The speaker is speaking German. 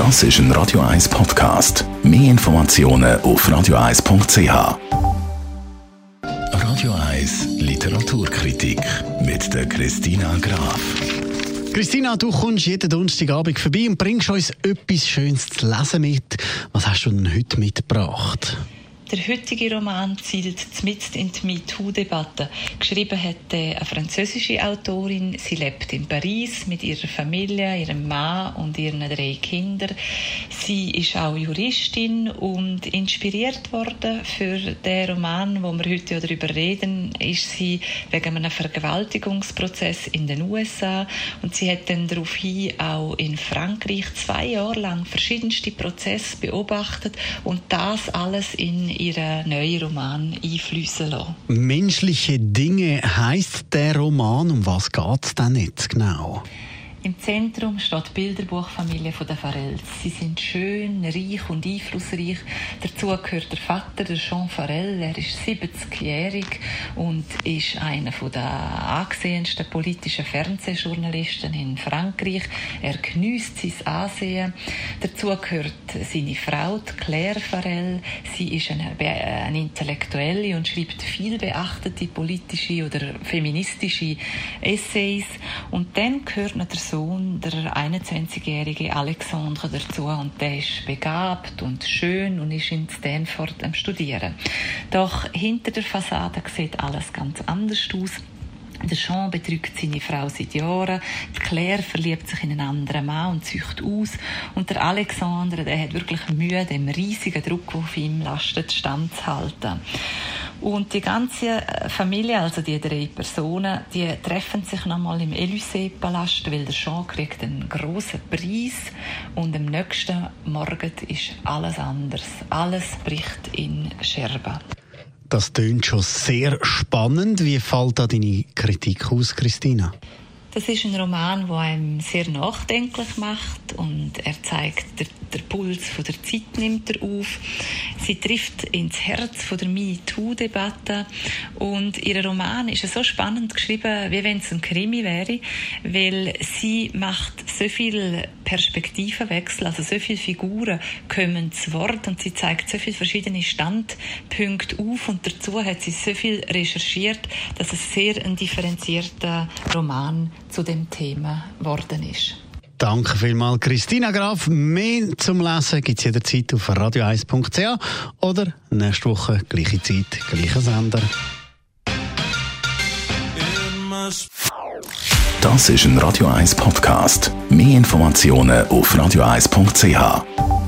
Das ist ein Radio 1 Podcast. Mehr Informationen auf radio1.ch. Radio 1 Literaturkritik mit der Christina Graf. Christina, du kommst jeden Donnerstagabend vorbei und bringst uns etwas Schönes zu lesen mit. Was hast du denn heute mitgebracht? Der heutige Roman zielt mitten in die MeToo-Debatte. Geschrieben hat eine französische Autorin. Sie lebt in Paris mit ihrer Familie, ihrem Mann und ihren drei Kindern. Sie ist auch Juristin und inspiriert worden für den Roman, wo wir heute darüber reden, ist sie wegen einem Vergewaltigungsprozess in den USA und sie hat dann daraufhin auch in Frankreich zwei Jahre lang verschiedenste Prozesse beobachtet und das alles in ihren neuen Roman einfließen lassen. Menschliche Dinge heißt der Roman. Um was geht es denn jetzt genau? Im Zentrum steht die Bilderbuchfamilie der Farels. Sie sind schön, reich und einflussreich. Dazu gehört der Vater, der Jean Farel. Er ist 70-jährig und ist einer der angesehensten politischen Fernsehjournalisten in Frankreich. Er genießt sein Ansehen. Dazu gehört seine Frau, Claire Farel. Sie ist eine, eine Intellektuelle und schreibt viel beachtete politische oder feministische Essays. Und dann gehört noch der Sohn, der 21-jährige Alexandre, dazu und der ist begabt und schön und ist in Stanford am Studieren. Doch hinter der Fassade sieht alles ganz anders aus. Der Jean betrügt seine Frau seit Jahren. Die Claire verliebt sich in einen anderen Mann und zücht aus. Und der Alexandre, der hat wirklich Mühe, dem riesigen Druck, der auf ihm lastet, standzuhalten. Und die ganze Familie, also die drei Personen, die treffen sich nochmal im Élysée-Palast, weil der Jean kriegt einen grossen Preis und am nächsten Morgen ist alles anders. Alles bricht in Scherben. Das klingt schon sehr spannend. Wie fällt da deine Kritik aus, Christina? Das ist ein Roman, der einem sehr nachdenklich macht und er zeigt, der, der Puls von der Zeit nimmt er auf. Sie trifft ins Herz von der MeToo-Debatte und ihr Roman ist so spannend geschrieben, wie wenn es ein Krimi wäre, weil sie macht so viel Perspektivenwechsel, also so viele Figuren kommen zu Wort und sie zeigt so viele verschiedene Standpunkte auf und dazu hat sie so viel recherchiert, dass es sehr ein differenzierter Roman zu dem Thema geworden ist. Danke vielmals, Christina Graf. Mehr zum Lesen gibt es jederzeit auf radio1.ch oder nächste Woche gleiche Zeit, gleicher Sender. Das ist ein Radio 1 Podcast. Mehr Informationen auf radio1.ch.